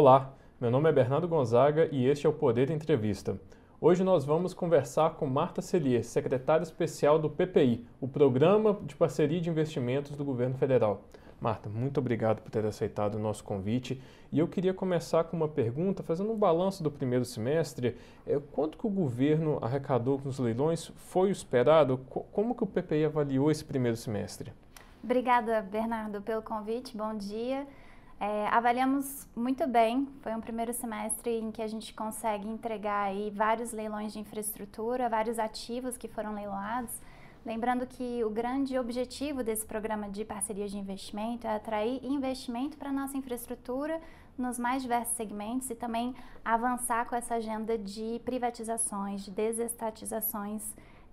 Olá, meu nome é Bernardo Gonzaga e este é o Poder Entrevista. Hoje nós vamos conversar com Marta Celier, secretária especial do PPI, o Programa de Parceria de Investimentos do Governo Federal. Marta, muito obrigado por ter aceitado o nosso convite. E eu queria começar com uma pergunta, fazendo um balanço do primeiro semestre. É, quanto que o governo arrecadou nos leilões? Foi o esperado? Como que o PPI avaliou esse primeiro semestre? Obrigada, Bernardo, pelo convite. Bom dia. É, avaliamos muito bem, foi um primeiro semestre em que a gente consegue entregar aí vários leilões de infraestrutura, vários ativos que foram leiloados. Lembrando que o grande objetivo desse programa de parceria de investimento é atrair investimento para a nossa infraestrutura nos mais diversos segmentos e também avançar com essa agenda de privatizações, de desestatizações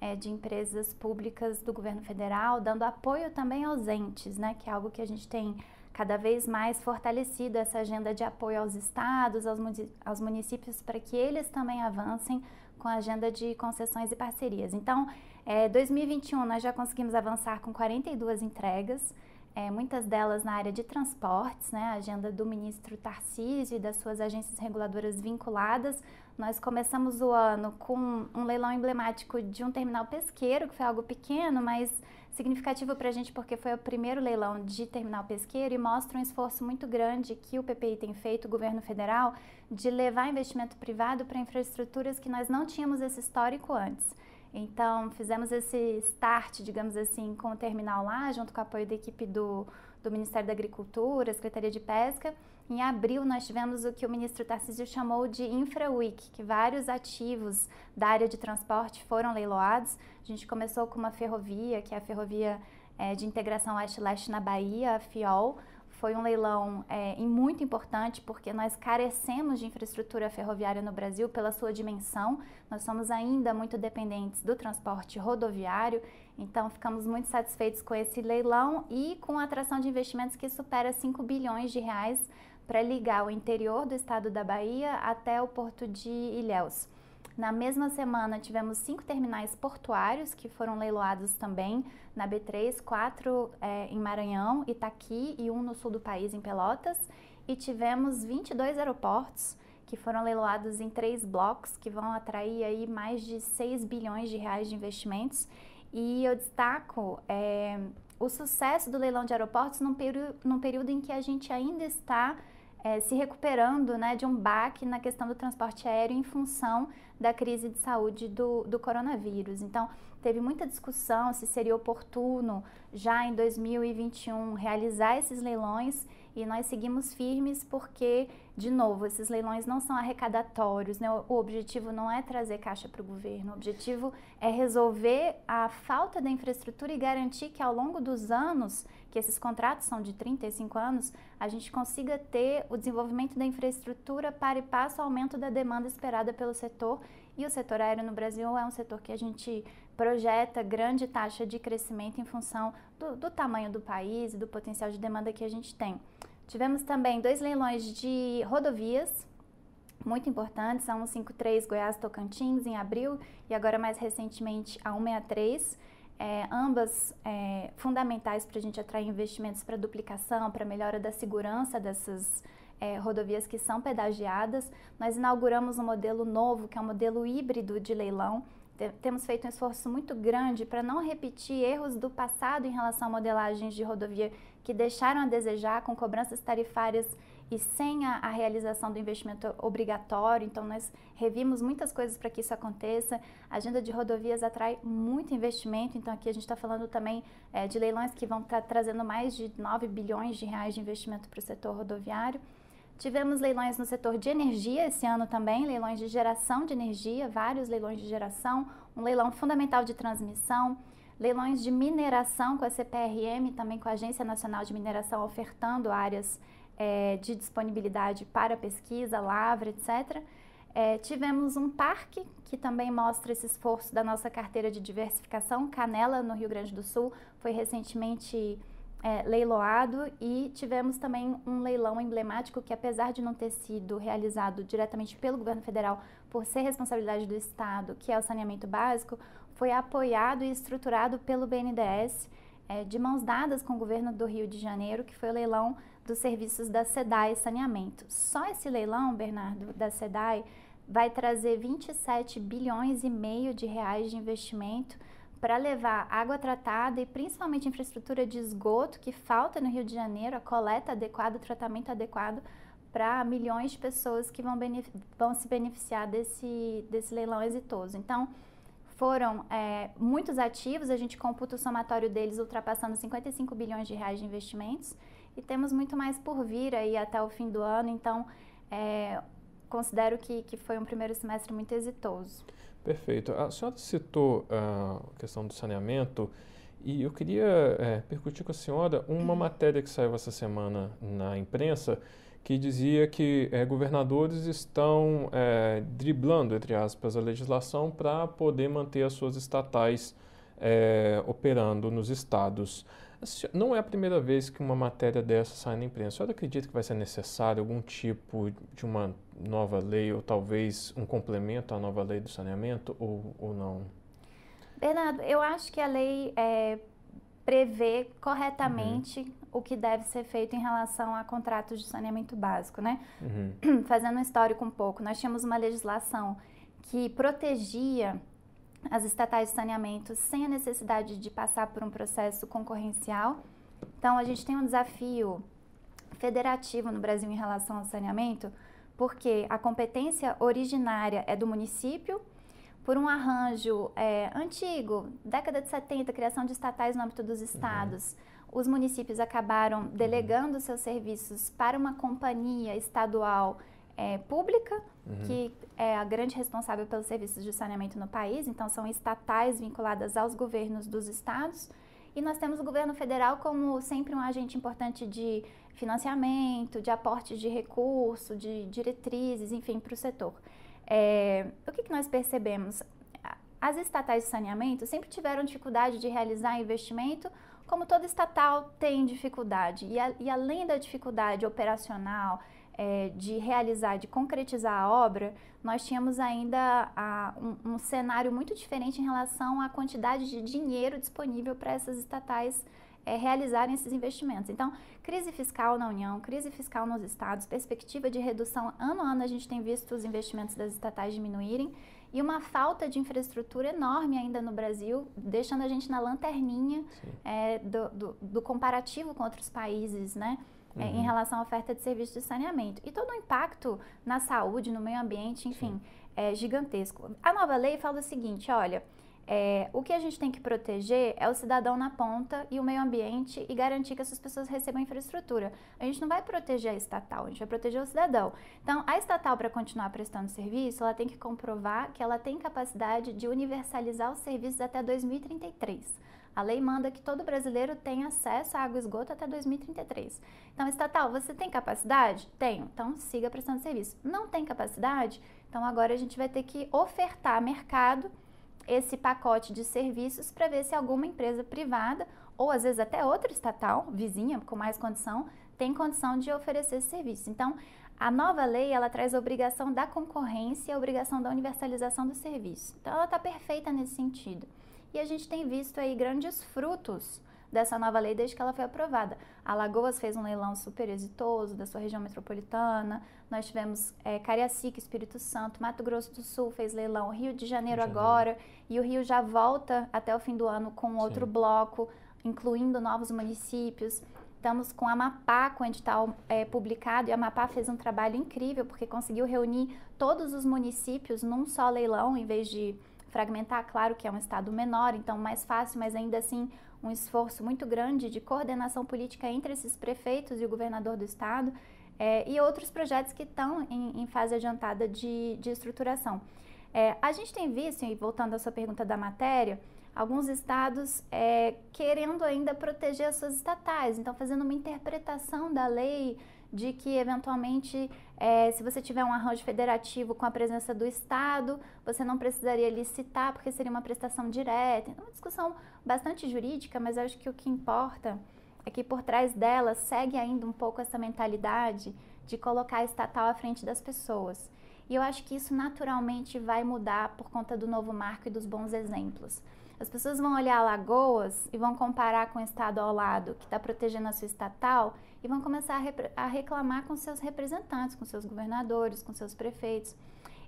é, de empresas públicas do governo federal, dando apoio também aos entes, né, que é algo que a gente tem cada vez mais fortalecido essa agenda de apoio aos estados, aos, municípios, para que eles também avancem com a agenda de concessões e parcerias. Então, é, 2021 nós já conseguimos avançar com 42 entregas, é, muitas delas na área de transportes, né, a agenda do ministro Tarcísio e das suas agências reguladoras vinculadas. Nós começamos o ano com um leilão emblemático de um terminal pesqueiro, que foi algo pequeno, mas significativo para a gente porque foi o primeiro leilão de terminal pesqueiro e mostra um esforço muito grande que o PPI tem feito, o governo federal, de levar investimento privado para infraestruturas que nós não tínhamos esse histórico antes. Então, fizemos esse start, digamos assim, com o terminal lá, junto com o apoio da equipe do, do Ministério da Agricultura, Secretaria de Pesca. Em abril, nós tivemos o que o ministro Tarcísio chamou de Infra Week, que vários ativos da área de transporte foram leiloados. A gente começou com uma ferrovia, que é a Ferrovia é, de Integração Oeste-Leste na Bahia, a FIOL, foi um leilão é, muito importante porque nós carecemos de infraestrutura ferroviária no Brasil pela sua dimensão. Nós somos ainda muito dependentes do transporte rodoviário, então ficamos muito satisfeitos com esse leilão e com a atração de investimentos que supera 5 bilhões de reais para ligar o interior do estado da Bahia até o porto de Ilhéus. Na mesma semana, tivemos cinco terminais portuários que foram leiloados também na B3, quatro é, em Maranhão, Itaqui e um no sul do país, em Pelotas. E tivemos 22 aeroportos que foram leiloados em três blocos, que vão atrair aí mais de 6 bilhões de reais de investimentos. E eu destaco é, o sucesso do leilão de aeroportos num, num período em que a gente ainda está é, se recuperando né, de um baque na questão do transporte aéreo em função da crise de saúde do, do coronavírus. Então, teve muita discussão se seria oportuno já em 2021 realizar esses leilões e nós seguimos firmes porque, de novo, esses leilões não são arrecadatórios, né? o objetivo não é trazer caixa para o governo, o objetivo é resolver a falta da infraestrutura e garantir que ao longo dos anos, que esses contratos são de 35 anos, a gente consiga ter o desenvolvimento da infraestrutura para e passo ao aumento da demanda esperada pelo setor. E o setor aéreo no Brasil é um setor que a gente projeta grande taxa de crescimento em função do, do tamanho do país e do potencial de demanda que a gente tem. Tivemos também dois leilões de rodovias muito importantes, a 153 Goiás Tocantins em abril e agora mais recentemente a 163, é, ambas é, fundamentais para a gente atrair investimentos para duplicação, para melhora da segurança dessas é, rodovias que são pedagiadas. Nós inauguramos um modelo novo, que é um modelo híbrido de leilão, temos feito um esforço muito grande para não repetir erros do passado em relação a modelagens de rodovia que deixaram a desejar com cobranças tarifárias e sem a, a realização do investimento obrigatório. Então, nós revimos muitas coisas para que isso aconteça. A agenda de rodovias atrai muito investimento, então aqui a gente está falando também é, de leilões que vão estar tá trazendo mais de 9 bilhões de reais de investimento para o setor rodoviário. Tivemos leilões no setor de energia esse ano também, leilões de geração de energia, vários leilões de geração, um leilão fundamental de transmissão, leilões de mineração com a CPRM, também com a Agência Nacional de Mineração, ofertando áreas é, de disponibilidade para pesquisa, lavra, etc. É, tivemos um parque que também mostra esse esforço da nossa carteira de diversificação, Canela, no Rio Grande do Sul, foi recentemente é, leiloado e tivemos também um leilão emblemático que, apesar de não ter sido realizado diretamente pelo governo federal, por ser responsabilidade do Estado, que é o saneamento básico, foi apoiado e estruturado pelo BNDES, é, de mãos dadas com o governo do Rio de Janeiro, que foi o leilão dos serviços da SEDAI Saneamento. Só esse leilão, Bernardo, da SEDAI, vai trazer 27 bilhões e meio de reais de investimento para levar água tratada e principalmente infraestrutura de esgoto que falta no Rio de Janeiro, a coleta adequada, o tratamento adequado para milhões de pessoas que vão, vão, se beneficiar desse, desse leilão exitoso. Então, foram é, muitos ativos, a gente computa o somatório deles ultrapassando 55 bilhões de reais de investimentos e temos muito mais por vir aí até o fim do ano, então é, considero que, que foi um primeiro semestre muito exitoso. Perfeito. A senhora citou a questão do saneamento e eu queria é, percutir com a senhora uma uhum. matéria que saiu essa semana na imprensa que dizia que é, governadores estão é, driblando, entre aspas, a legislação para poder manter as suas estatais é, operando nos estados. Não é a primeira vez que uma matéria dessa sai na imprensa. A senhora acredita que vai ser necessário algum tipo de uma nova lei ou talvez um complemento à nova lei do saneamento ou, ou não? Bernardo, eu acho que a lei é, prevê corretamente uhum. o que deve ser feito em relação a contratos de saneamento básico, né? Uhum. Fazendo um histórico um pouco, nós tínhamos uma legislação que protegia as estatais de saneamento sem a necessidade de passar por um processo concorrencial. Então, a gente tem um desafio federativo no Brasil em relação ao saneamento, porque a competência originária é do município, por um arranjo é, antigo, década de 70, criação de estatais no âmbito dos estados. Uhum. Os municípios acabaram uhum. delegando seus serviços para uma companhia estadual é, pública, uhum. que é a grande responsável pelos serviços de saneamento no país, então são estatais vinculadas aos governos dos estados. E nós temos o governo federal como sempre um agente importante de financiamento, de aporte de recurso, de diretrizes, enfim, para o setor. É, o que, que nós percebemos? As estatais de saneamento sempre tiveram dificuldade de realizar investimento, como todo estatal tem dificuldade. E, a, e além da dificuldade operacional, é, de realizar, de concretizar a obra, nós tínhamos ainda a, um, um, cenário muito diferente em relação à quantidade de dinheiro disponível para essas estatais é, realizarem esses investimentos. Então, crise fiscal na União, crise fiscal nos estados, perspectiva de redução ano a ano, a gente tem visto os investimentos das estatais diminuírem e uma falta de infraestrutura enorme ainda no Brasil, deixando a gente na lanterninha é, do, do, do comparativo com outros países, né? Uhum. é, em relação à oferta de serviços de saneamento. E todo o impacto na saúde, no meio ambiente, enfim, Sim. é gigantesco. A nova lei fala o seguinte: olha. É, o que a gente tem que proteger é o cidadão na ponta e o meio ambiente e garantir que essas pessoas recebam infraestrutura. A gente não vai proteger a estatal, a gente vai proteger o cidadão. Então, a estatal, para continuar prestando serviço, ela tem que comprovar que ela tem capacidade de universalizar os serviços até 2033. A lei manda que todo brasileiro tenha acesso à água e esgoto até 2033. Então, estatal, você tem capacidade? Tenho. Então, siga prestando serviço. Não tem capacidade? Então, agora a gente vai ter que ofertar mercado esse pacote de serviços para ver se alguma empresa privada ou às vezes até outra estatal, vizinha, com mais condição, tem condição de oferecer esse serviço. Então, a nova lei ela traz a obrigação da concorrência e a obrigação da universalização do serviço. Então, ela está perfeita nesse sentido. E a gente tem visto aí grandes frutos dessa nova lei desde que ela foi aprovada. Alagoas fez um leilão super exitoso da sua região metropolitana, nós tivemos é, Cariacica, Espírito Santo, Mato Grosso do Sul fez leilão, Rio de Janeiro, Janeiro. agora, e o Rio já volta até o fim do ano com outro Sim. bloco, incluindo novos municípios. Estamos com a Amapá com o edital é, publicado e a Amapá fez um trabalho incrível porque conseguiu reunir todos os municípios num só leilão em vez de fragmentar, claro que é um estado menor, então mais fácil, mas ainda assim um esforço muito grande de coordenação política entre esses prefeitos e o governador do estado, é, e outros projetos que estão em, em fase adiantada de, de estruturação. É, a gente tem visto, e voltando à sua pergunta da matéria, alguns estados é, querendo ainda proteger as suas estatais, então fazendo uma interpretação da lei de que eventualmente, é, se você tiver um arranjo federativo com a presença do Estado, você não precisaria licitar porque seria uma prestação direta. É uma discussão bastante jurídica, mas acho que o que importa é que por trás dela segue ainda um pouco essa mentalidade de colocar a estatal à frente das pessoas. E eu acho que isso naturalmente vai mudar por conta do novo marco e dos bons exemplos. As pessoas vão olhar Lagoas e vão comparar com o estado ao lado que está protegendo a sua estatal e vão começar a, a reclamar com seus representantes, com seus governadores, com seus prefeitos.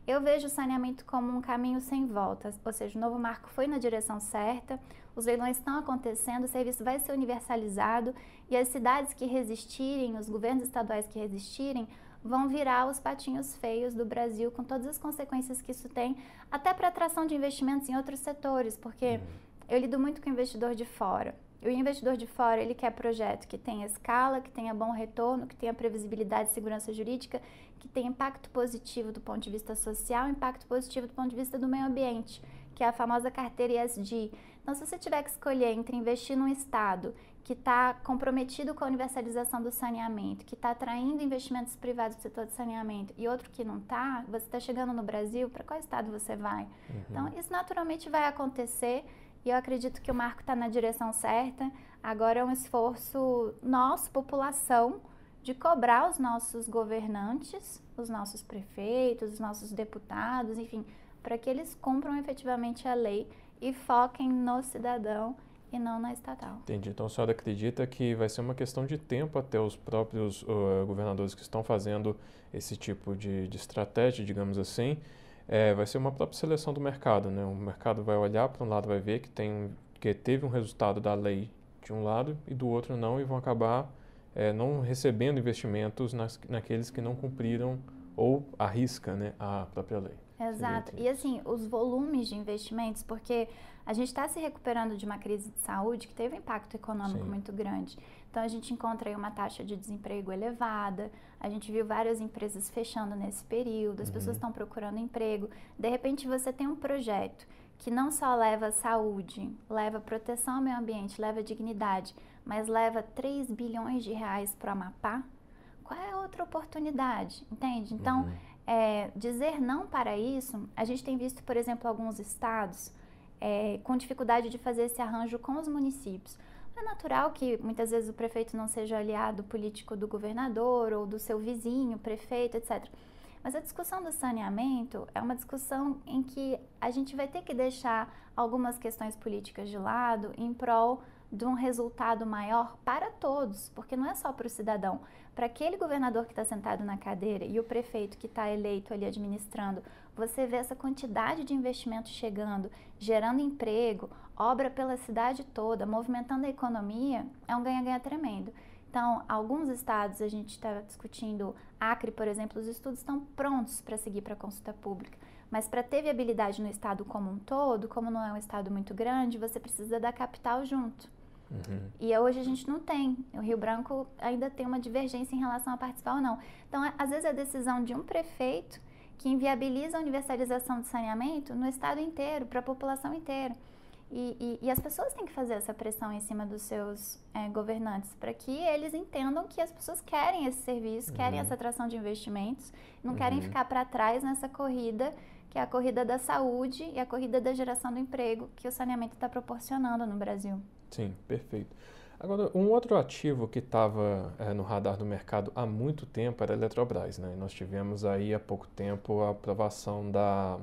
Eu vejo o saneamento como um caminho sem volta, ou seja, o novo marco foi na direção certa, os leilões estão acontecendo, o serviço vai ser universalizado e as cidades que resistirem, os governos estaduais que resistirem, vão virar os patinhos feios do Brasil, com todas as consequências que isso tem, até para atração de investimentos em outros setores, porque eu lido muito com investidor de fora. E o investidor de fora, ele quer projeto que tenha escala, que tenha bom retorno, que tenha previsibilidade e segurança jurídica, que tenha impacto positivo do ponto de vista social, impacto positivo do ponto de vista do meio ambiente, que é a famosa carteira ESG. Então, se você tiver que escolher entre investir num estado que está comprometido com a universalização do saneamento, que está atraindo investimentos privados do setor de saneamento e outro que não está, você está chegando no Brasil, para qual estado você vai? Uhum. Então, isso naturalmente vai acontecer e eu acredito que o marco está na direção certa. Agora é um esforço nosso, população, de cobrar os nossos governantes, os nossos prefeitos, os nossos deputados, enfim, para que eles cumpram efetivamente a lei e foquem no cidadão e não na estatal. Entendi. Então a senhora acredita que vai ser uma questão de tempo até os próprios uh, governadores que estão fazendo esse tipo de, de estratégia, digamos assim, é, vai ser uma própria seleção do mercado, né? O mercado vai olhar para um lado, vai ver que tem que teve um resultado da lei de um lado e do outro não e vão acabar é, não recebendo investimentos nas, naqueles que não cumpriram ou arrisca, né, a própria lei. Exato. E assim, os volumes de investimentos, porque a gente está se recuperando de uma crise de saúde que teve um impacto econômico Sim. muito grande. Então a gente encontra aí uma taxa de desemprego elevada, a gente viu várias empresas fechando nesse período, as uhum. pessoas estão procurando emprego. De repente você tem um projeto que não só leva saúde, leva proteção ao meio ambiente, leva dignidade, mas leva 3 bilhões de reais para o Amapá, qual é a outra oportunidade? Entende? Então, uhum é, dizer não para isso, a gente tem visto, por exemplo, alguns estados é, com dificuldade de fazer esse arranjo com os municípios. É natural que muitas vezes o prefeito não seja aliado político do governador ou do seu vizinho, prefeito, etc. Mas a discussão do saneamento é uma discussão em que a gente vai ter que deixar algumas questões políticas de lado em prol de um resultado maior para todos, porque não é só para o cidadão. Para aquele governador que está sentado na cadeira e o prefeito que está eleito ali administrando, você vê essa quantidade de investimento chegando, gerando emprego, obra pela cidade toda, movimentando a economia, é um ganha-ganha tremendo. Então, alguns estados, a gente está discutindo, Acre, por exemplo, os estudos estão prontos para seguir para a consulta pública. Mas para ter viabilidade no estado como um todo, como não é um estado muito grande, você precisa da capital junto. Uhum. E hoje a gente não tem. O Rio Branco ainda tem uma divergência em relação a participar ou não. Então, é, às vezes, a decisão de um prefeito que inviabiliza a universalização do saneamento no estado inteiro, para a população inteira. E, e, e, as pessoas têm que fazer essa pressão em cima dos seus é, governantes para que eles entendam que as pessoas querem esse serviço, uhum. querem essa atração de investimentos, não uhum. querem ficar para trás nessa corrida que é a corrida da saúde e a corrida da geração do emprego que o saneamento está proporcionando no Brasil. Sim, perfeito. Agora, um outro ativo que estava é, no radar do mercado há muito tempo era a Eletrobras. Né? Nós tivemos aí há pouco tempo a aprovação da,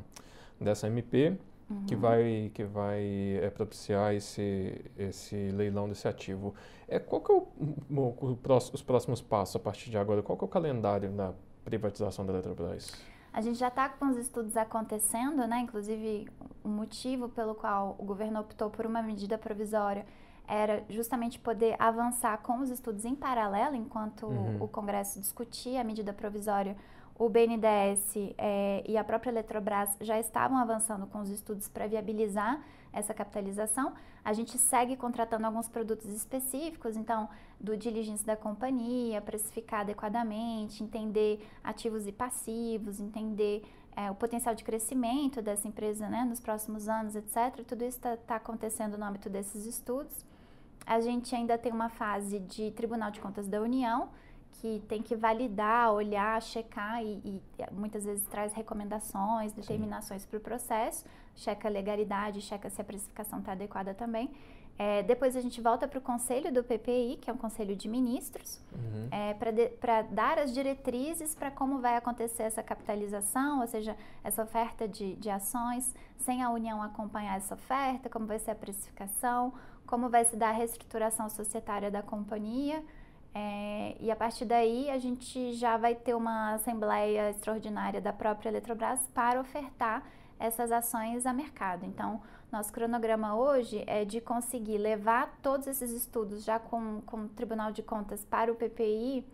dessa MP, uhum. que vai, que vai é, propiciar esse, esse leilão desse ativo. É, qual que é o, o, o, os próximos passos a partir de agora? Qual que é o calendário da privatização da Eletrobras? A gente já está com os estudos acontecendo, né? Inclusive, o motivo pelo qual o governo optou por uma medida provisória era justamente poder avançar com os estudos em paralelo, enquanto uhum. o Congresso discutia a medida provisória. O BNDES é, e a própria Eletrobras já estavam avançando com os estudos para viabilizar essa capitalização. A gente segue contratando alguns produtos específicos, então, do diligence da companhia, precificar adequadamente, entender ativos e passivos, entender é, o potencial de crescimento dessa empresa né, nos próximos anos, etc. Tudo isso está tá acontecendo no âmbito desses estudos. A gente ainda tem uma fase de Tribunal de Contas da União, que tem que validar, olhar, checar e, e muitas vezes traz recomendações, determinações para o processo, checa a legalidade, checa se a precificação está adequada também. É, depois a gente volta para o conselho do PPI, que é um conselho de ministros, uhum. é, para dar as diretrizes para como vai acontecer essa capitalização, ou seja, essa oferta de, de ações, sem a União acompanhar essa oferta, como vai ser a precificação, como vai se dar a reestruturação societária da companhia. É, e a partir daí a gente já vai ter uma assembleia extraordinária da própria Eletrobras para ofertar essas ações a mercado. Então, nosso cronograma hoje é de conseguir levar todos esses estudos já com, com o Tribunal de Contas para o PPI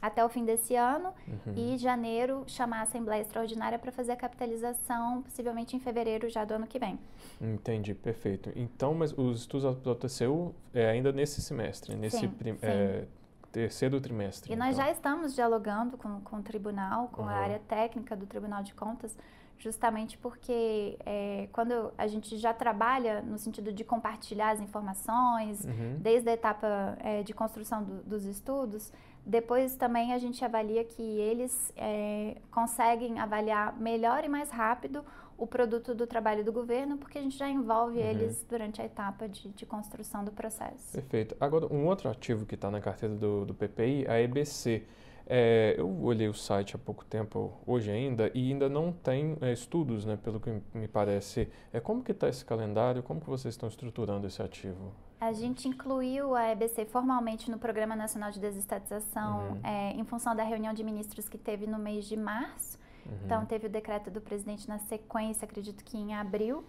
até o fim desse ano uhum. e janeiro chamar a Assembleia Extraordinária para fazer a capitalização, possivelmente em fevereiro já do ano que vem. Entendi, perfeito. Então, mas os estudos do TCU é ainda nesse semestre, nesse sim, sim. É, terceiro trimestre. E então. nós já estamos dialogando com, com o tribunal, com uhum. a área técnica do Tribunal de Contas, justamente porque é, quando a gente já trabalha no sentido de compartilhar as informações, uhum. desde a etapa é, de construção do, dos estudos, depois também a gente avalia que eles é, conseguem avaliar melhor e mais rápido o produto do trabalho do governo, porque a gente já envolve uhum. eles durante a etapa de, de, construção do processo. Perfeito. Agora, um outro ativo que está na carteira do, do PPI, a EBC. É, eu olhei o site há pouco tempo, hoje ainda, e ainda não tem é, estudos, né, pelo que me parece. É, como que está esse calendário? Como que vocês estão estruturando esse ativo? A gente incluiu a EBC formalmente no Programa Nacional de Desestatização uhum. é, em função da reunião de ministros que teve no mês de março. Uhum. Então, teve o decreto do presidente na sequência, acredito que em abril.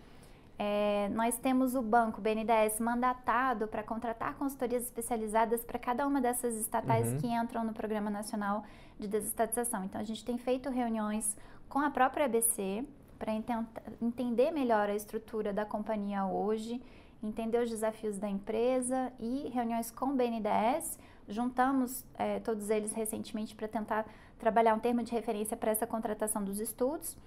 É, nós temos o banco BNDES mandatado para contratar consultorias especializadas para cada uma dessas estatais uhum. que entram no Programa Nacional de Desestatização. Então, a gente tem feito reuniões com a própria ABC para entender melhor a estrutura da companhia hoje, entender os desafios da empresa e reuniões com o BNDES. Juntamos é, todos eles recentemente para tentar trabalhar um termo de referência para essa contratação dos estudos.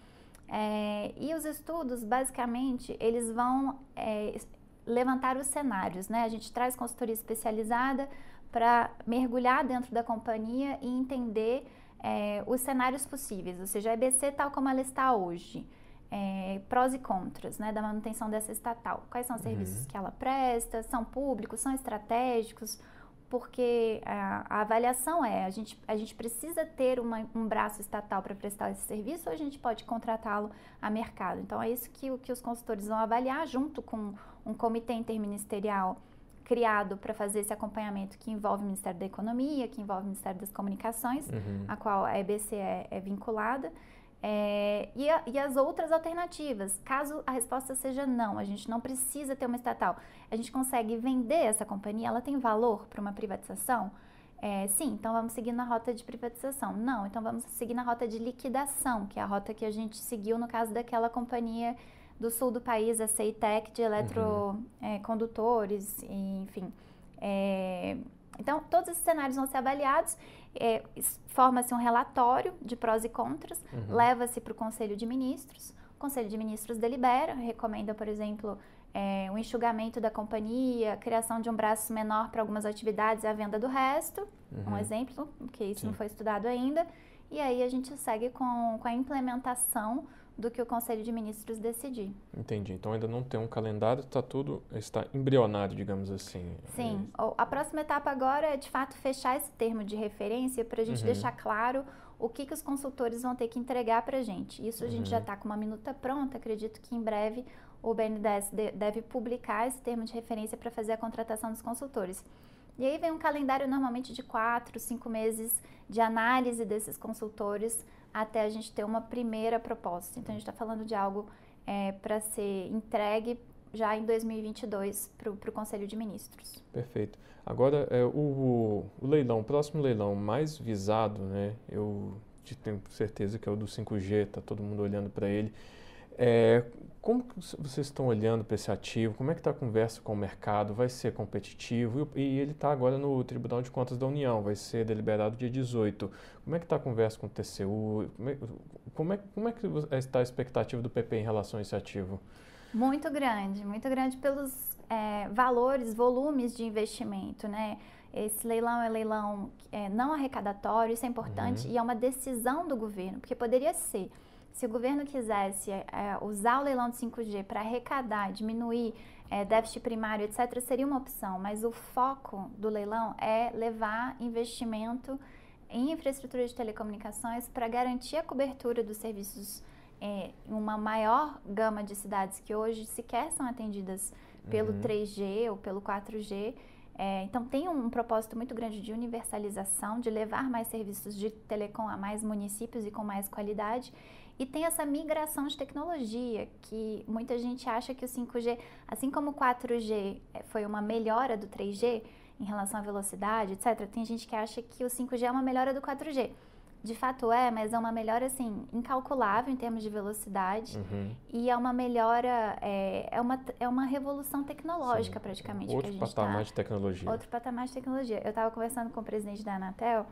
É, e os estudos, basicamente, eles vão é, levantar os cenários, né? A gente traz consultoria especializada para mergulhar dentro da companhia e entender é, os cenários possíveis, ou seja, a EBC tal como ela está hoje, é, prós e contras né, da manutenção dessa estatal. Quais são os uhum. serviços que ela presta? São públicos? São estratégicos? Porque a, a, avaliação é a gente, a gente precisa ter uma, um braço estatal para prestar esse serviço ou a gente pode contratá-lo a mercado. Então é isso que, que os consultores vão avaliar junto com um comitê interministerial criado para fazer esse acompanhamento que envolve o Ministério da Economia, que envolve o Ministério das Comunicações, uhum. a qual a EBC é, é vinculada. É, e, a, e, as outras alternativas, caso a resposta seja não, a gente não precisa ter uma estatal, a gente consegue vender essa companhia, ela tem valor para uma privatização? É, sim, então vamos seguir na rota de privatização. Não, então vamos seguir na rota de liquidação, que é a rota que a gente seguiu no caso daquela companhia do sul do país, a CEITEC, de eletrocondutores, uhum. é, enfim. É, então, todos esses cenários vão ser avaliados é, forma-se um relatório de prós e contras, uhum. leva-se para o Conselho de Ministros, o Conselho de Ministros delibera, recomenda, por exemplo, é, o enxugamento da companhia, a criação de um braço menor para algumas atividades e a venda do resto, uhum. um exemplo, porque isso Sim. não foi estudado ainda, e aí a gente segue com, com a implementação do que o Conselho de Ministros decidir. Entendi. Então ainda não tem um calendário, está tudo está embrionário, digamos assim. Sim. É a próxima etapa agora é de fato fechar esse termo de referência para a gente uhum. deixar claro o que, que os consultores vão ter que entregar para a gente. Isso a gente uhum. já está com uma minuta pronta. Acredito que em breve o BNDES deve publicar esse termo de referência para fazer a contratação dos consultores. E aí vem um calendário normalmente de quatro, cinco meses de análise desses consultores até a gente ter uma primeira proposta. Então, a gente está falando de algo é, para ser entregue já em 2022 para o Conselho de Ministros. Perfeito. Agora, é, o, o, leilão, o próximo leilão mais visado, né, eu tenho certeza que é o do 5G, está todo mundo olhando para ele. É, como vocês estão olhando para esse ativo? Como é que está a conversa com o mercado? Vai ser competitivo? E, ele está agora no Tribunal de Contas da União, vai ser deliberado dia 18. Como é que está a conversa com o TCU? Como é, como é, como é que está a expectativa do PP em relação a esse ativo? Muito grande, muito grande pelos é, valores, volumes de investimento, né? Esse leilão é leilão é, não arrecadatório, isso é importante, uhum. e é uma decisão do governo, porque poderia ser se o governo quisesse é, usar o leilão de 5G para arrecadar, diminuir é, déficit primário, etc., seria uma opção, mas o foco do leilão é levar investimento em infraestrutura de telecomunicações para garantir a cobertura dos serviços é, em uma maior gama de cidades que hoje sequer são atendidas pelo uhum. 3G ou pelo 4G. É, então, tem um, propósito muito grande de universalização, de levar mais serviços de telecom a mais municípios e com mais qualidade. E tem essa migração de tecnologia, que muita gente acha que o 5G, assim como o 4G é, foi uma melhora do 3G em relação à velocidade, etc., tem gente que acha que o 5G é uma melhora do 4G. De fato é, mas é uma melhora assim incalculável em termos de velocidade uhum. e é uma melhora, é, é, uma, é uma revolução tecnológica Sim. praticamente. Outro patamar tá, de tecnologia. Outro patamar de tecnologia. Eu estava conversando com o presidente da Anatel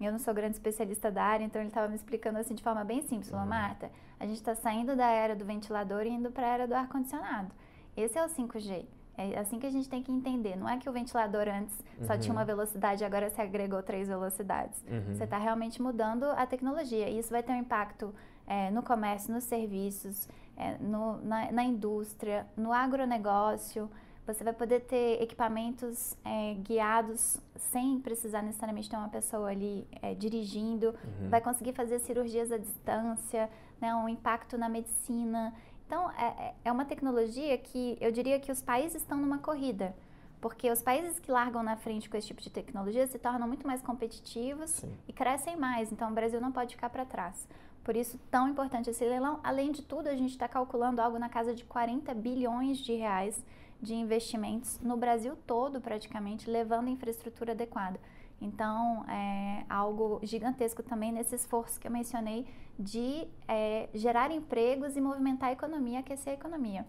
eu não sou grande especialista da área, então ele estava me explicando assim de forma bem simples. Falou, uhum. Marta, a gente está saindo da era do ventilador e indo para a era do ar-condicionado. Esse é o 5G. É assim que a gente tem que entender. Não é que o ventilador antes uhum. só tinha uma uhum. velocidade, agora se agregou três velocidades. Uhum. Você está realmente mudando a tecnologia. E isso vai ter um impacto é, no comércio, nos serviços, é, no, na, na indústria, no agronegócio. Você vai poder ter equipamentos é, guiados sem precisar necessariamente ter uma pessoa ali é, dirigindo. Uhum. Vai conseguir fazer cirurgias à distância, né, um impacto na medicina. Então, é, é, é uma tecnologia que eu diria que os países estão numa corrida. Porque os países que largam na frente com esse tipo de tecnologia se tornam muito mais competitivos Sim. e crescem mais. Então, o Brasil não pode ficar para trás. Por isso, tão importante esse leilão. Além de tudo, a gente está calculando algo na casa de 40 bilhões de reais de investimentos no Brasil todo, praticamente, levando infraestrutura adequada. Então, é algo gigantesco também nesse esforço que eu mencionei de é, gerar empregos e movimentar a economia, aquecer a economia.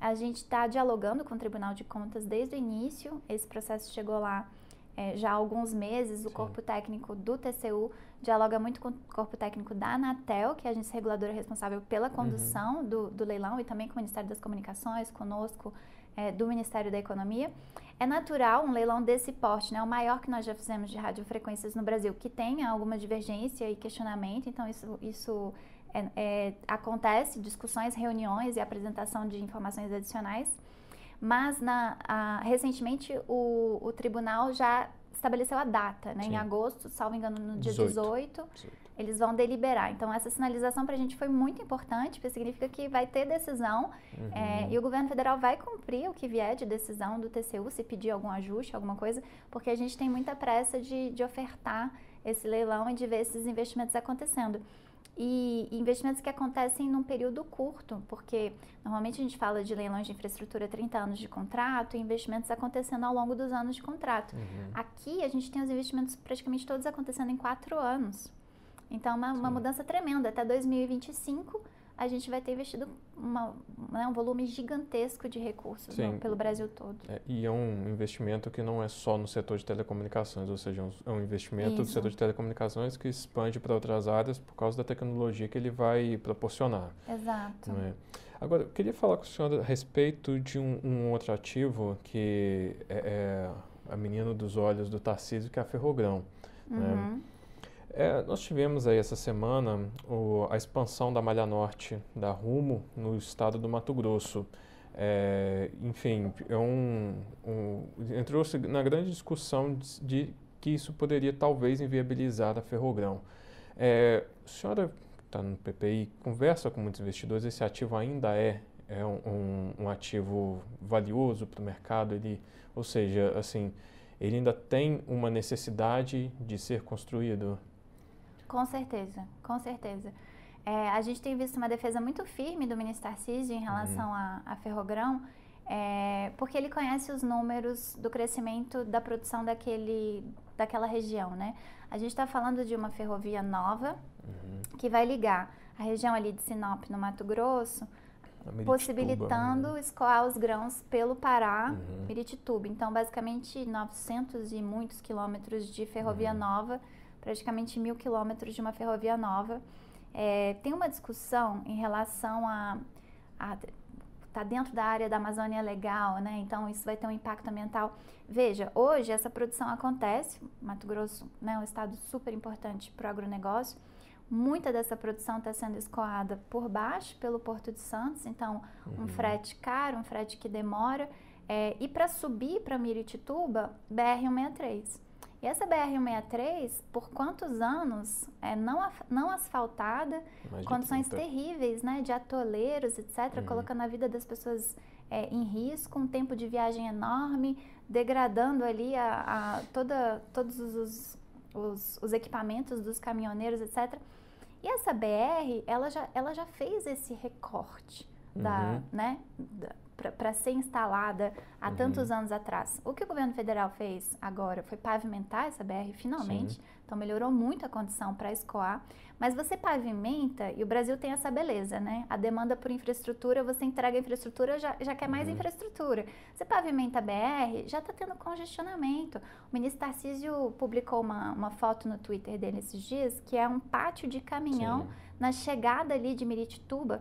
A gente está dialogando com o Tribunal de Contas desde o início, esse processo chegou lá é, já há alguns meses. O Sim. corpo técnico do TCU dialoga muito com o corpo técnico da Anatel, que é a agência reguladora responsável pela condução uhum. do, do leilão, e também com o Ministério das Comunicações, conosco é, do Ministério da Economia. É natural um leilão desse porte, né, o maior que nós já fizemos de radiofrequências no Brasil, que tenha alguma divergência e questionamento, então isso, isso é, é, acontece, discussões, reuniões e apresentação de informações adicionais. Mas na, a, recentemente o, o tribunal já estabeleceu a data, né, em agosto, salvo engano, no dia 18. 18. 18 eles vão deliberar. Então, essa sinalização para a gente foi muito importante, porque significa que vai ter decisão uhum. é, e o governo federal vai cumprir o que vier de decisão do TCU, se pedir algum ajuste, alguma coisa, porque a gente tem muita pressa de, de ofertar esse leilão e de ver esses investimentos acontecendo. E investimentos que acontecem num período curto, porque normalmente a gente fala de leilões de infraestrutura 30 anos de contrato e investimentos acontecendo ao longo dos anos de contrato. Uhum. Aqui a gente tem os investimentos praticamente todos acontecendo em quatro anos. Então, uma, uma mudança tremenda. Até 2025, a gente vai ter investido uma, né, um volume gigantesco de recursos no, pelo Brasil todo. É, e é um investimento que não é só no setor de telecomunicações, ou seja, é um investimento Isso. do setor de telecomunicações que expande para outras áreas por causa da tecnologia que ele vai proporcionar. Exato. É? Agora, eu queria falar com a senhora a respeito de um, um outro ativo que é, é, a menina dos olhos do Tarcísio, que é a Ferrogrão. Né? Uhum. Né? É, nós tivemos aí essa semana o, a expansão da Malha Norte da Rumo no estado do Mato Grosso. É, enfim, é um, um, entrou-se na grande discussão de, de, que isso poderia talvez inviabilizar a Ferrogrão. É, a senhora está no PPI, conversa com muitos investidores, esse ativo ainda é, é um, um ativo valioso para o mercado, ele, ou seja, assim, ele ainda tem uma necessidade de ser construído? Com certeza, com certeza. É, a gente tem visto uma defesa muito firme do ministro Tarcísio em relação uhum. a, a Ferrogrão, é, porque ele conhece os números do crescimento da produção daquele, daquela região, né? A gente está falando de uma ferrovia nova uhum. que vai ligar a região ali de Sinop, no Mato Grosso, possibilitando né? escoar os grãos pelo Pará, uhum. Miritituba. Então, basicamente, 900 e muitos quilômetros de ferrovia uhum. nova praticamente mil quilômetros de uma ferrovia nova. É, tem uma discussão em relação a, a está dentro da área da Amazônia Legal, né? Então isso vai ter um impacto ambiental. Veja, hoje essa produção acontece, Mato Grosso, né, um estado super importante para o agronegócio. Muita dessa produção está sendo escoada por baixo, pelo Porto de Santos, então um Uhum. frete caro, um frete que demora. É, e para subir para Miritituba, BR-163. E essa BR-163, por quantos anos é, não, não asfaltada, Mais condições 30. terríveis, né, de atoleiros, etc., Uhum. colocando a vida das pessoas é, em risco, um tempo de viagem enorme, degradando ali a, a toda, todos os, os, os equipamentos dos caminhoneiros, etc. E essa BR, ela já, ela já fez esse recorte da, Uhum. né, para ser instalada há Uhum. tantos anos atrás. O que o governo federal fez agora foi pavimentar essa BR finalmente, então melhorou muito a condição para escoar. Mas você pavimenta, e o Brasil tem essa beleza, né? A demanda por infraestrutura, você entrega a infraestrutura, já, já quer mais Uhum. infraestrutura. Você pavimenta a BR, já está tendo congestionamento. O ministro Tarcísio publicou uma, uma foto no Twitter dele esses dias, que é um pátio de caminhão Sim. na chegada ali de Miritituba.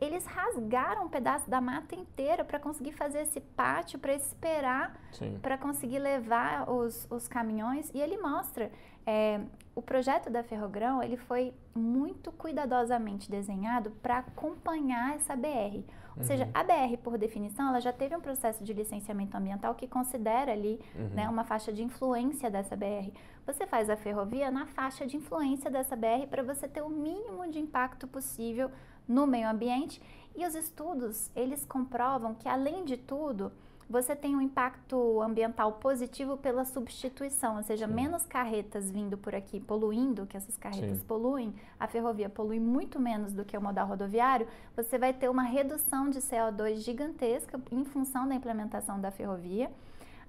Eles rasgaram um pedaço da mata inteira para conseguir fazer esse pátio, para esperar para conseguir levar os, os caminhões e ele mostra é, o projeto da Ferrogrão ele foi muito cuidadosamente desenhado para acompanhar essa BR ou seja Uhum. a BR por definição ela já teve um processo de licenciamento ambiental que considera ali Uhum. né, uma faixa de influência dessa BR você faz a ferrovia na faixa de influência dessa BR para você ter o mínimo de impacto possível no meio ambiente e os estudos eles comprovam que além de tudo você tem um impacto ambiental positivo pela substituição, ou seja, Sim. menos carretas vindo por aqui poluindo, que essas carretas Sim. poluem, a ferrovia polui muito menos do que o modal rodoviário, você vai ter uma redução de CO2 gigantesca em função da implementação da ferrovia.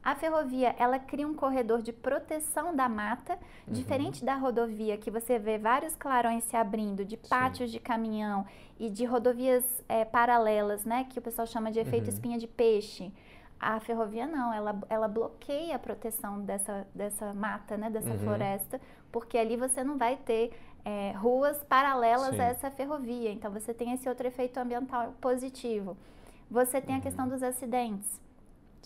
A ferrovia, ela cria um corredor de proteção da mata, Uhum. diferente da rodovia, que você vê vários clarões se abrindo, de pátios de caminhão e de rodovias eh, paralelas, né, que o pessoal chama de efeito Uhum. espinha de peixe. A ferrovia não, ela, ela bloqueia a proteção dessa, dessa mata, né, dessa Uhum. floresta, porque ali você não vai ter eh, ruas paralelas Sim. a essa ferrovia. Então você tem esse outro efeito ambiental positivo. Você tem a questão dos acidentes.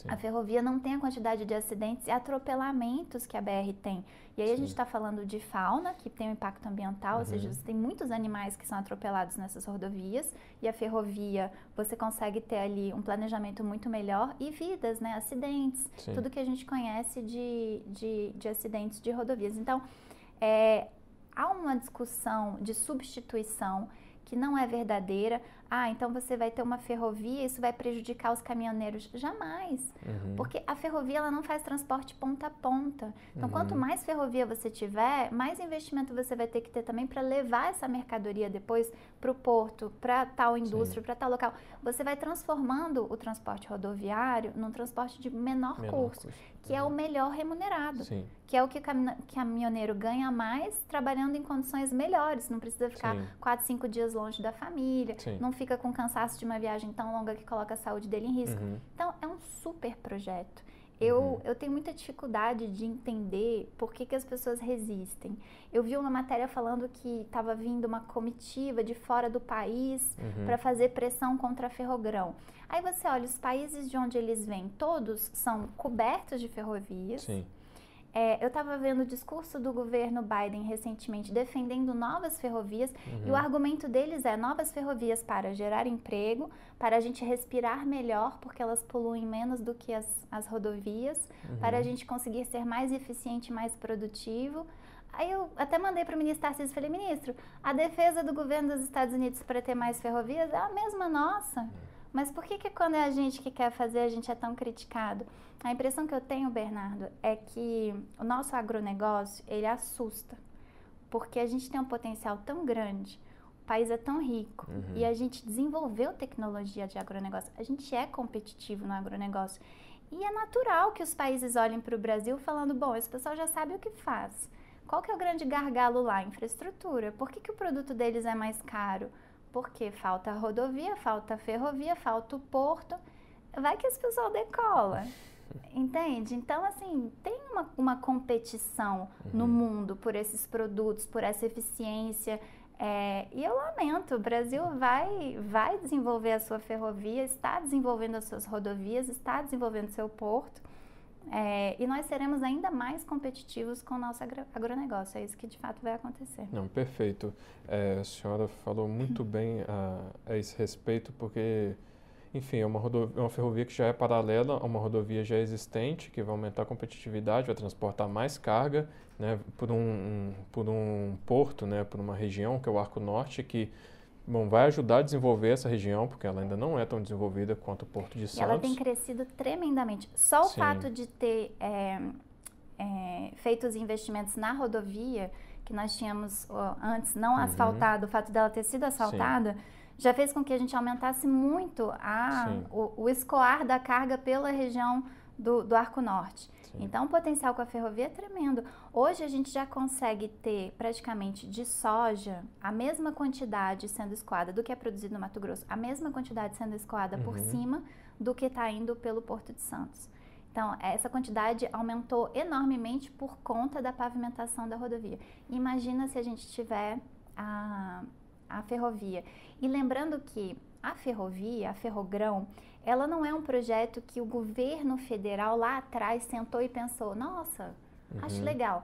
Sim. A ferrovia não tem a quantidade de acidentes e atropelamentos que a BR tem. E aí a Sim. gente está falando de fauna, que tem um impacto ambiental, ou seja, Uhum. você tem muitos animais que são atropelados nessas rodovias, e a ferrovia você consegue ter ali um planejamento muito melhor, e vidas, né? Acidentes, Sim. tudo que a gente conhece de, de, de acidentes de rodovias. Então, é, há uma discussão de substituição que não é verdadeira. Ah, então você vai ter uma ferrovia, isso vai prejudicar os caminhoneiros. Jamais. Uhum. Porque a ferrovia ela não faz transporte ponta a ponta. Então, Uhum. quanto mais ferrovia você tiver, mais investimento você vai ter que ter também para levar essa mercadoria depois para o porto, para tal indústria, para tal local. Você vai transformando o transporte rodoviário num transporte de menor, Menor custo, custo. que é o melhor remunerado Sim. que é o que o caminhoneiro ganha mais trabalhando em condições melhores, não precisa ficar Sim. quatro, cinco dias longe da família, Sim. não fica com cansaço de uma viagem tão longa que coloca a saúde dele em risco. Uhum. Então, é um super projeto. Eu, Uhum. eu tenho muita dificuldade de entender por que, que as pessoas resistem. Eu vi uma matéria falando que estava vindo uma comitiva de fora do país Uhum. para fazer pressão contra a Ferrogrão. Aí você olha, os países de onde eles vêm, todos são cobertos de ferrovias. Sim. É, eu estava vendo o discurso do governo Biden recentemente defendendo novas ferrovias Uhum. e o argumento deles é novas ferrovias para gerar emprego, para a gente respirar melhor porque elas poluem menos do que as, as rodovias, Uhum. para a gente conseguir ser mais eficiente, mais produtivo. Aí eu até mandei para o ministro Tarcísio e falei, ministro, a defesa do governo dos Estados Unidos para ter mais ferrovias é a mesma nossa. Mas por que, que quando é a gente que quer fazer, a gente é tão criticado? A impressão que eu tenho, Bernardo, é que o nosso agronegócio, ele assusta. Porque a gente tem um potencial tão grande, o país é tão rico, Uhum. e a gente desenvolveu tecnologia de agronegócio. A gente é competitivo no agronegócio. E é natural que os países olhem para o Brasil falando, bom, esse pessoal já sabe o que faz. Qual que é o grande gargalo lá? Infraestrutura. Por que, que o produto deles é mais caro? Porque falta rodovia, falta ferrovia, falta o porto. Vai que esse pessoal decola. Entende? Então, assim, tem uma, uma competição no Uhum. mundo por esses produtos, por essa eficiência. É, e eu lamento, o Brasil vai, vai desenvolver a sua ferrovia, está desenvolvendo as suas rodovias, está desenvolvendo seu porto. É, e nós seremos ainda mais competitivos com o nosso agro, agronegócio. É isso que de fato vai acontecer. Não, perfeito. É, a senhora falou muito bem a, a, esse respeito, porque, enfim, é uma, rodovia, é uma ferrovia que já é paralela a uma rodovia já existente, que vai aumentar a competitividade, vai transportar mais carga né, por, um, um, por um porto, né, por uma região, que é o Arco Norte, que Bom, vai ajudar a desenvolver essa região, porque ela ainda não é tão desenvolvida quanto o Porto de Santos. E ela tem crescido tremendamente. Só o Sim. fato de ter é, é, feito os investimentos na rodovia, que nós tínhamos ó, antes não uhum. asfaltado, o fato dela ter sido asfaltada, Sim. já fez com que a gente aumentasse muito a, o, o escoar da carga pela região do, do Arco Norte. Sim. Então, o potencial com a ferrovia é tremendo. Hoje, a gente já consegue ter praticamente de soja a mesma quantidade sendo escoada do que é produzido no Mato Grosso, a mesma quantidade sendo escoada uhum. por cima do que está indo pelo Porto de Santos. Então, essa quantidade aumentou enormemente por conta da pavimentação da rodovia. Imagina se a gente tiver a, a ferrovia. E lembrando que a ferrovia, a ferrogrão, ela não é um projeto que o governo federal lá atrás sentou e pensou, nossa, uhum. acho legal.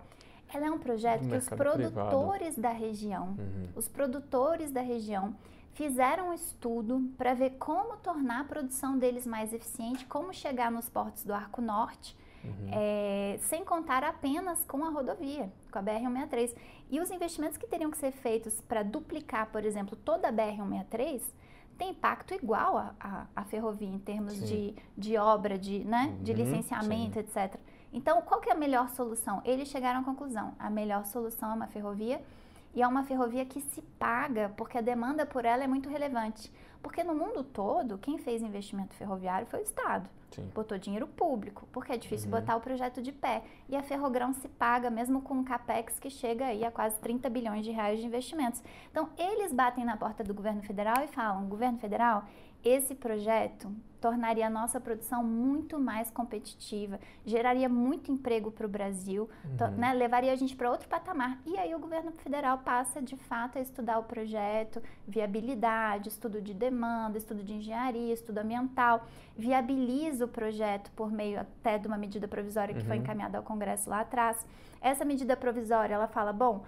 Ela é um projeto que os produtores privado. da região, uhum. os produtores da região fizeram um estudo para ver como tornar a produção deles mais eficiente, como chegar nos portos do Arco Norte, uhum. é, sem contar apenas com a rodovia, com a BR-163. E os investimentos que teriam que ser feitos para duplicar, por exemplo, toda a BR-163, tem impacto igual à a, a, a, ferrovia em termos de, de obra, de, né, uhum, de licenciamento, sim. etc. Então, qual que é a melhor solução? Eles chegaram à conclusão, a melhor solução é uma ferrovia e é uma ferrovia que se paga porque a demanda por ela é muito relevante. Porque no mundo todo, quem fez investimento ferroviário foi o Estado. Sim. Botou dinheiro público, porque é difícil uhum. botar o projeto de pé. E a Ferrogrão se paga mesmo com um capex que chega aí a quase 30 bilhões de reais de investimentos. Então, eles batem na porta do governo federal e falam: governo federal, esse projeto tornaria a nossa produção muito mais competitiva, geraria muito emprego para o Brasil, uhum. né, levaria a gente para outro patamar. E aí o governo federal passa de fato a estudar o projeto, viabilidade, estudo de demanda, estudo de engenharia, estudo ambiental, viabiliza o projeto por meio até de uma medida provisória que uhum. foi encaminhada ao Congresso lá atrás. Essa medida provisória, ela fala, bom,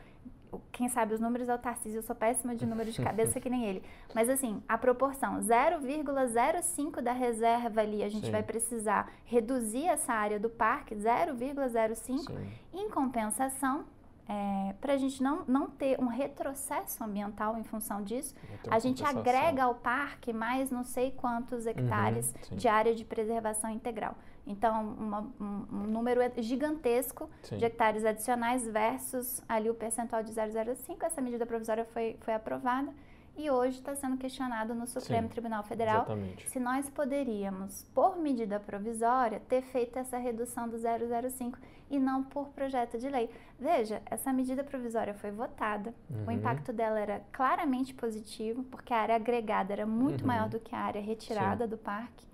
quem sabe os números é o Tarcísio, eu sou péssima de números de cabeça que nem ele. Mas assim, a proporção 0,05 da reserva ali, a gente Sim. vai precisar reduzir essa área do parque 0,05. Em compensação, é, para a gente não, não ter um retrocesso ambiental em função disso, a gente agrega ao parque mais não sei quantos uhum, hectares uhum, de área de preservação integral. Então, uma, um, um, número gigantesco sim. de hectares adicionais versus ali o percentual de 0,05. Essa medida provisória foi, foi aprovada e hoje está sendo questionado no Supremo Sim, Tribunal Federal exatamente. se nós poderíamos, por medida provisória, ter feito essa redução do 0,05 e não por projeto de lei. Veja, essa medida provisória foi votada, uhum. o impacto dela era claramente positivo, porque a área agregada era muito uhum. maior do que a área retirada Sim. do parque.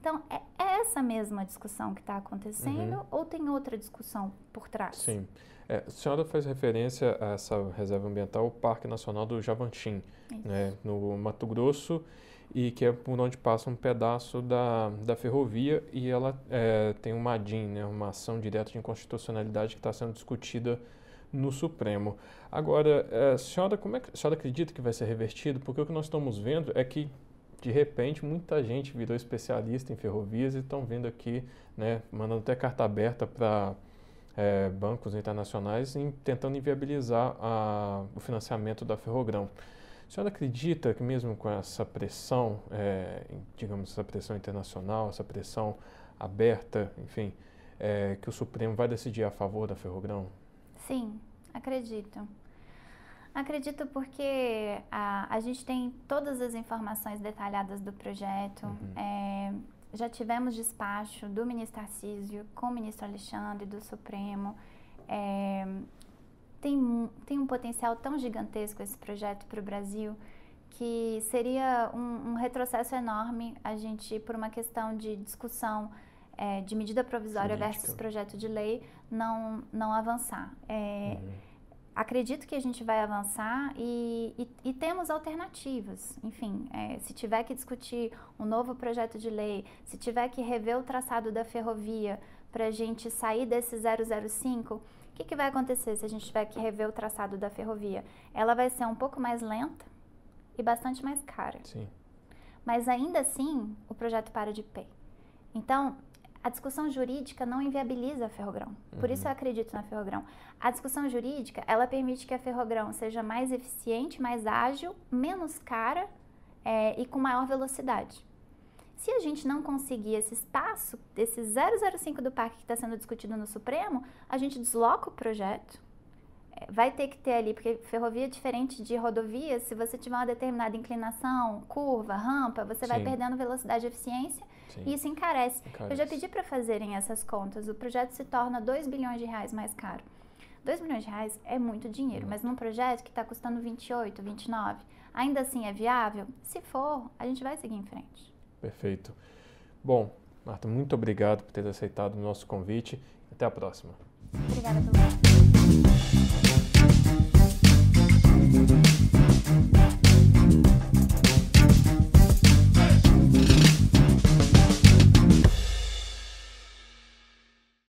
Então, é, é essa mesma discussão que está acontecendo uhum. ou tem outra discussão por trás? Sim. É, a senhora faz referência a essa reserva ambiental, o Parque Nacional do Javantim, né, no Mato Grosso, e que é por onde passa um pedaço da, da ferrovia e ela é, tem uma ADIM, né, uma ação direta de inconstitucionalidade que está sendo discutida no Supremo. Agora, é, a senhora, como é que a senhora acredita que vai ser revertido? Porque o que nós estamos vendo é que de repente muita gente virou especialista em ferrovias e estão vindo aqui, né, mandando até carta aberta para é, bancos internacionais em, tentando inviabilizar a, o financiamento da Ferrogrão. A senhora acredita que mesmo com essa pressão, é, digamos, essa pressão internacional, essa pressão aberta, enfim, é, que o Supremo vai decidir a favor da Ferrogrão? Sim, acredito. Acredito porque a, a gente tem todas as informações detalhadas do projeto. Uhum. É, já tivemos despacho do ministro Tarcísio com o ministro Alexandre do Supremo. É, tem, tem um potencial tão gigantesco esse projeto para o Brasil que seria um, um, retrocesso enorme a gente, por uma questão de discussão é, de medida provisória Política. versus projeto de lei, não, não avançar. É, uhum acredito que a gente vai avançar e, e, e temos alternativas. Enfim, é, se tiver que discutir um novo projeto de lei, se tiver que rever o traçado da ferrovia para a gente sair desse 005, o que, que vai acontecer se a gente tiver que rever o traçado da ferrovia? Ela vai ser um pouco mais lenta e bastante mais cara. Sim. Mas ainda assim, o projeto para de pé. Então, a discussão jurídica não inviabiliza a Ferrogrão. Por uhum. isso eu acredito na Ferrogrão. A discussão jurídica, ela permite que a Ferrogrão seja mais eficiente, mais ágil, menos cara é, e com maior velocidade. Se a gente não conseguir esse espaço, esse 005 do parque que está sendo discutido no Supremo, a gente desloca o projeto. É, vai ter que ter ali, porque ferrovia é diferente de rodovia, se você tiver uma determinada inclinação, curva, rampa, você Sim. vai perdendo velocidade e eficiência Sim. E isso encarece. encarece. Eu já pedi para fazerem essas contas. O projeto se torna 2 bilhões de reais mais caro. 2 milhões de reais é muito dinheiro, mas num projeto que está custando 28, 29, ainda assim é viável? Se for, a gente vai seguir em frente. Perfeito. Bom, Marta, muito obrigado por ter aceitado o nosso convite. Até a próxima. Obrigada pelo convite.